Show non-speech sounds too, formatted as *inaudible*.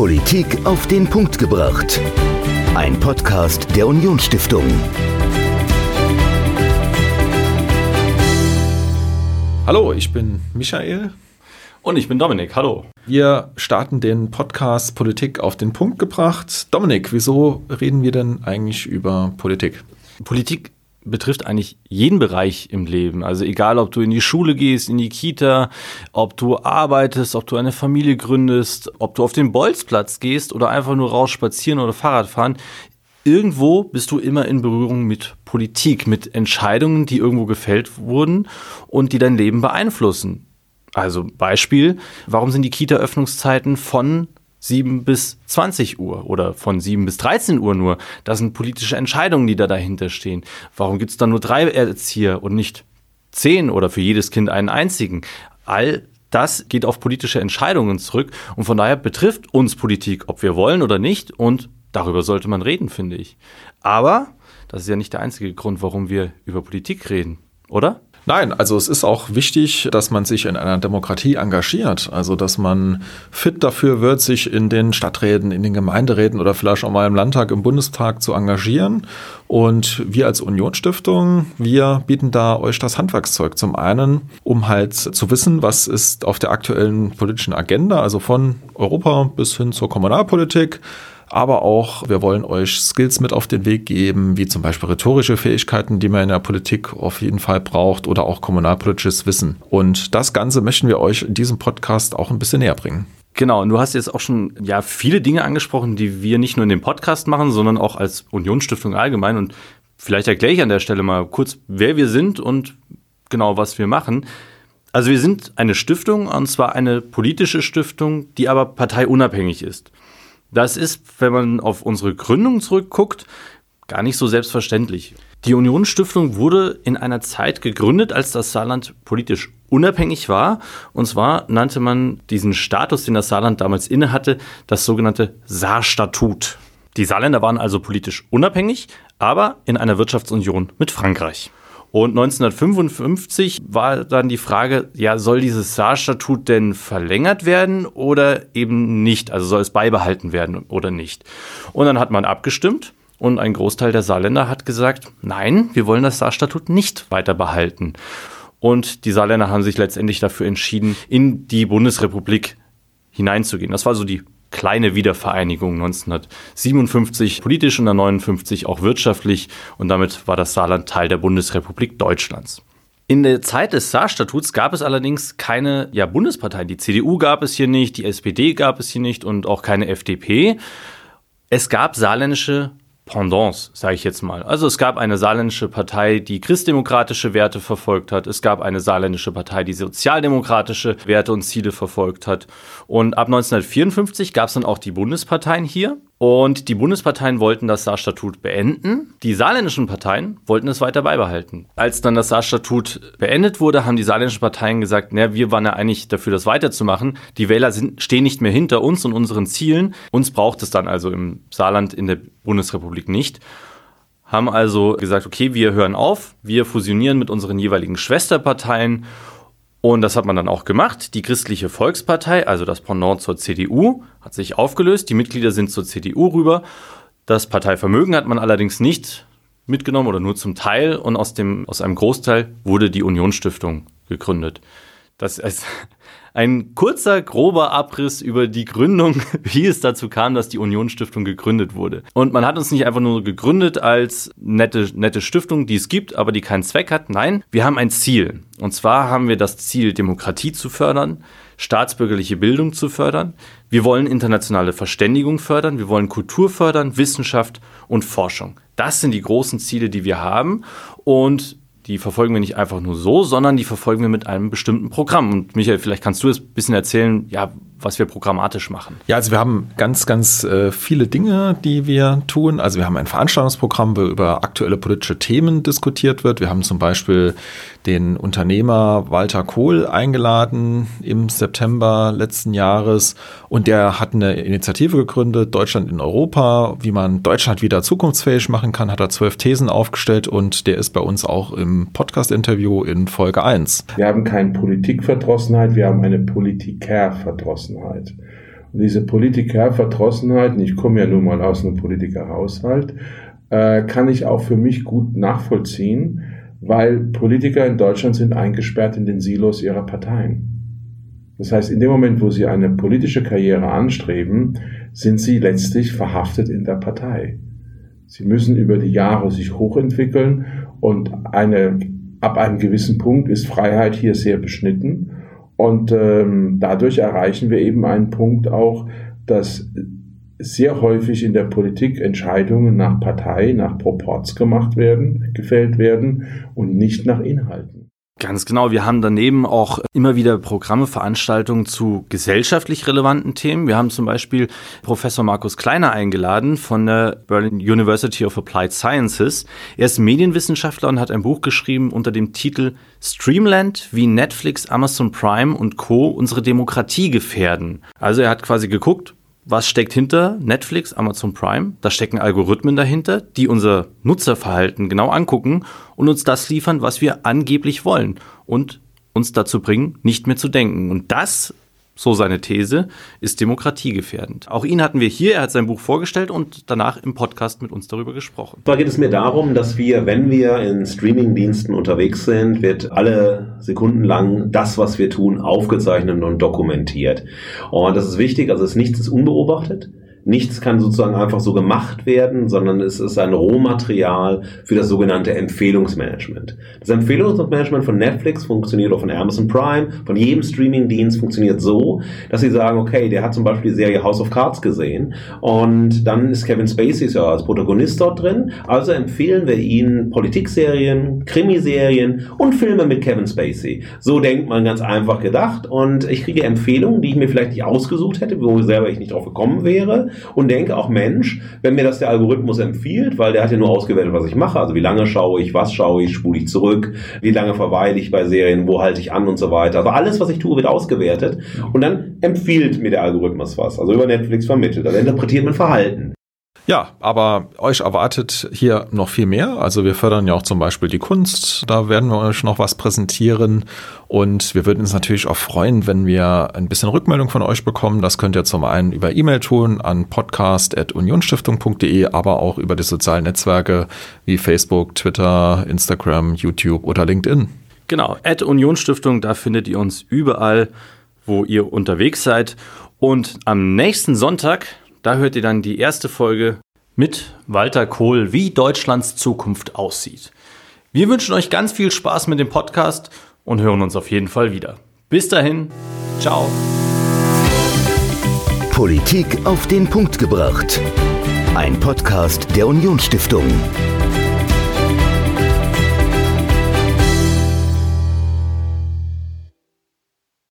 Politik auf den Punkt gebracht. Ein Podcast der Unionsstiftung. Hallo, ich bin Michael. Und ich bin Dominik. Hallo. Wir starten den Podcast Politik auf den Punkt gebracht. Dominik, wieso reden wir denn eigentlich über Politik? Politik betrifft eigentlich jeden Bereich im Leben. Also egal, ob du in die Schule gehst, in die Kita, ob du arbeitest, ob du eine Familie gründest, ob du auf den Bolzplatz gehst oder einfach nur raus spazieren oder Fahrrad fahren. Irgendwo bist du immer in Berührung mit Politik, mit Entscheidungen, die irgendwo gefällt wurden und die dein Leben beeinflussen. Also Beispiel, warum sind die Kita-Öffnungszeiten von 7 bis 20 Uhr oder von 7 bis 13 Uhr nur. Das sind politische Entscheidungen, die da dahinter stehen. Warum gibt es dann nur drei Erzieher und nicht zehn oder für jedes Kind einen einzigen? All das geht auf politische Entscheidungen zurück und von daher betrifft uns Politik, ob wir wollen oder nicht und darüber sollte man reden, finde ich. Aber das ist ja nicht der einzige Grund, warum wir über Politik reden, oder? Nein, also es ist auch wichtig, dass man sich in einer Demokratie engagiert. Also dass man fit dafür wird, sich in den Stadträten, in den Gemeinderäten oder vielleicht auch mal im Landtag, im Bundestag zu engagieren. Und wir als Unionsstiftung, wir bieten da euch das Handwerkszeug. Zum einen, um halt zu wissen, was ist auf der aktuellen politischen Agenda, also von Europa bis hin zur Kommunalpolitik aber auch wir wollen euch Skills mit auf den Weg geben, wie zum Beispiel rhetorische Fähigkeiten, die man in der Politik auf jeden Fall braucht oder auch kommunalpolitisches Wissen. Und das Ganze möchten wir euch in diesem Podcast auch ein bisschen näher bringen. Genau, und du hast jetzt auch schon ja viele Dinge angesprochen, die wir nicht nur in dem Podcast machen, sondern auch als Unionsstiftung allgemein. Und vielleicht erkläre ich an der Stelle mal kurz, wer wir sind und genau was wir machen. Also wir sind eine Stiftung, und zwar eine politische Stiftung, die aber parteiunabhängig ist. Das ist, wenn man auf unsere Gründung zurückguckt, gar nicht so selbstverständlich. Die Unionsstiftung wurde in einer Zeit gegründet, als das Saarland politisch unabhängig war. Und zwar nannte man diesen Status, den das Saarland damals innehatte, das sogenannte Saarstatut. Die Saarländer waren also politisch unabhängig, aber in einer Wirtschaftsunion mit Frankreich. Und 1955 war dann die Frage, ja, soll dieses Saarstatut denn verlängert werden oder eben nicht? Also soll es beibehalten werden oder nicht? Und dann hat man abgestimmt und ein Großteil der Saarländer hat gesagt, nein, wir wollen das Saarstatut nicht weiter behalten. Und die Saarländer haben sich letztendlich dafür entschieden, in die Bundesrepublik hineinzugehen. Das war so die kleine Wiedervereinigung 1957 politisch und dann 59 auch wirtschaftlich und damit war das Saarland Teil der Bundesrepublik Deutschlands. In der Zeit des Saarstatuts gab es allerdings keine ja, Bundesparteien. Die CDU gab es hier nicht, die SPD gab es hier nicht und auch keine FDP. Es gab saarländische Pendants, sage ich jetzt mal. Also es gab eine saarländische Partei, die christdemokratische Werte verfolgt hat. Es gab eine saarländische Partei, die sozialdemokratische Werte und Ziele verfolgt hat. Und ab 1954 gab es dann auch die Bundesparteien hier. Und die Bundesparteien wollten das Saarstatut beenden. Die saarländischen Parteien wollten es weiter beibehalten. Als dann das Saarstatut beendet wurde, haben die saarländischen Parteien gesagt, naja, wir waren ja eigentlich dafür, das weiterzumachen. Die Wähler sind, stehen nicht mehr hinter uns und unseren Zielen. Uns braucht es dann also im Saarland in der Bundesrepublik nicht. Haben also gesagt, okay, wir hören auf, wir fusionieren mit unseren jeweiligen Schwesterparteien und das hat man dann auch gemacht. Die Christliche Volkspartei, also das Pendant zur CDU, hat sich aufgelöst. Die Mitglieder sind zur CDU rüber. Das Parteivermögen hat man allerdings nicht mitgenommen oder nur zum Teil. Und aus, dem, aus einem Großteil wurde die Unionsstiftung gegründet. Das ist *laughs* ein kurzer, grober Abriss über die Gründung, *laughs* wie es dazu kam, dass die Unionsstiftung gegründet wurde. Und man hat uns nicht einfach nur gegründet als nette, nette Stiftung, die es gibt, aber die keinen Zweck hat. Nein, wir haben ein Ziel. Und zwar haben wir das Ziel, Demokratie zu fördern, staatsbürgerliche Bildung zu fördern. Wir wollen internationale Verständigung fördern. Wir wollen Kultur fördern, Wissenschaft und Forschung. Das sind die großen Ziele, die wir haben. Und die verfolgen wir nicht einfach nur so, sondern die verfolgen wir mit einem bestimmten Programm. Und Michael, vielleicht kannst du es ein bisschen erzählen, ja, was wir programmatisch machen. Ja, also wir haben ganz, ganz äh, viele Dinge, die wir tun. Also wir haben ein Veranstaltungsprogramm, wo über aktuelle politische Themen diskutiert wird. Wir haben zum Beispiel den Unternehmer Walter Kohl eingeladen im September letzten Jahres und der hat eine Initiative gegründet, Deutschland in Europa, wie man Deutschland wieder zukunftsfähig machen kann, hat er zwölf Thesen aufgestellt und der ist bei uns auch im Podcast-Interview in Folge 1. Wir haben keine Politikverdrossenheit, wir haben eine Politikerverdrossenheit. Und diese Politikerverdrossenheit, und ich komme ja nun mal aus einem Politikerhaushalt, äh, kann ich auch für mich gut nachvollziehen, weil Politiker in Deutschland sind eingesperrt in den Silos ihrer Parteien. Das heißt, in dem Moment, wo sie eine politische Karriere anstreben, sind sie letztlich verhaftet in der Partei. Sie müssen über die Jahre sich hochentwickeln und eine, ab einem gewissen Punkt ist Freiheit hier sehr beschnitten. Und ähm, dadurch erreichen wir eben einen Punkt auch, dass sehr häufig in der Politik Entscheidungen nach Partei, nach Proports gemacht werden, gefällt werden und nicht nach Inhalten. Ganz genau. Wir haben daneben auch immer wieder Programme, Veranstaltungen zu gesellschaftlich relevanten Themen. Wir haben zum Beispiel Professor Markus Kleiner eingeladen von der Berlin University of Applied Sciences. Er ist Medienwissenschaftler und hat ein Buch geschrieben unter dem Titel Streamland, wie Netflix, Amazon Prime und Co. unsere Demokratie gefährden. Also er hat quasi geguckt, was steckt hinter Netflix, Amazon Prime? Da stecken Algorithmen dahinter, die unser Nutzerverhalten genau angucken und uns das liefern, was wir angeblich wollen und uns dazu bringen, nicht mehr zu denken. Und das so seine These, ist demokratiegefährdend. Auch ihn hatten wir hier, er hat sein Buch vorgestellt und danach im Podcast mit uns darüber gesprochen. Da geht es mir darum, dass wir, wenn wir in Streamingdiensten unterwegs sind, wird alle Sekunden lang das, was wir tun, aufgezeichnet und dokumentiert. Und das ist wichtig, also es ist nichts ist unbeobachtet. Nichts kann sozusagen einfach so gemacht werden, sondern es ist ein Rohmaterial für das sogenannte Empfehlungsmanagement. Das Empfehlungsmanagement von Netflix funktioniert auch von Amazon Prime, von jedem Streamingdienst funktioniert so, dass sie sagen, okay, der hat zum Beispiel die Serie House of Cards gesehen und dann ist Kevin Spacey ja als Protagonist dort drin, also empfehlen wir ihnen Politikserien, Krimiserien und Filme mit Kevin Spacey. So denkt man ganz einfach gedacht und ich kriege Empfehlungen, die ich mir vielleicht nicht ausgesucht hätte, wo selber ich nicht drauf gekommen wäre und denke auch, Mensch, wenn mir das der Algorithmus empfiehlt, weil der hat ja nur ausgewählt, was ich mache, also wie lange schaue ich, was schaue ich, spule ich zurück, wie lange verweile ich bei Serien, wo halte ich an und so weiter. Also alles, was ich tue, wird ausgewertet und dann empfiehlt mir der Algorithmus was, also über Netflix vermittelt. Also interpretiert mein Verhalten. Ja, aber euch erwartet hier noch viel mehr. Also wir fördern ja auch zum Beispiel die Kunst. Da werden wir euch noch was präsentieren. Und wir würden uns natürlich auch freuen, wenn wir ein bisschen Rückmeldung von euch bekommen. Das könnt ihr zum einen über E-Mail tun an podcast.unionstiftung.de, aber auch über die sozialen Netzwerke wie Facebook, Twitter, Instagram, YouTube oder LinkedIn. Genau, at Unionsstiftung, da findet ihr uns überall, wo ihr unterwegs seid. Und am nächsten Sonntag da hört ihr dann die erste Folge mit Walter Kohl, wie Deutschlands Zukunft aussieht. Wir wünschen euch ganz viel Spaß mit dem Podcast und hören uns auf jeden Fall wieder. Bis dahin, ciao. Politik auf den Punkt gebracht. Ein Podcast der Unionsstiftung.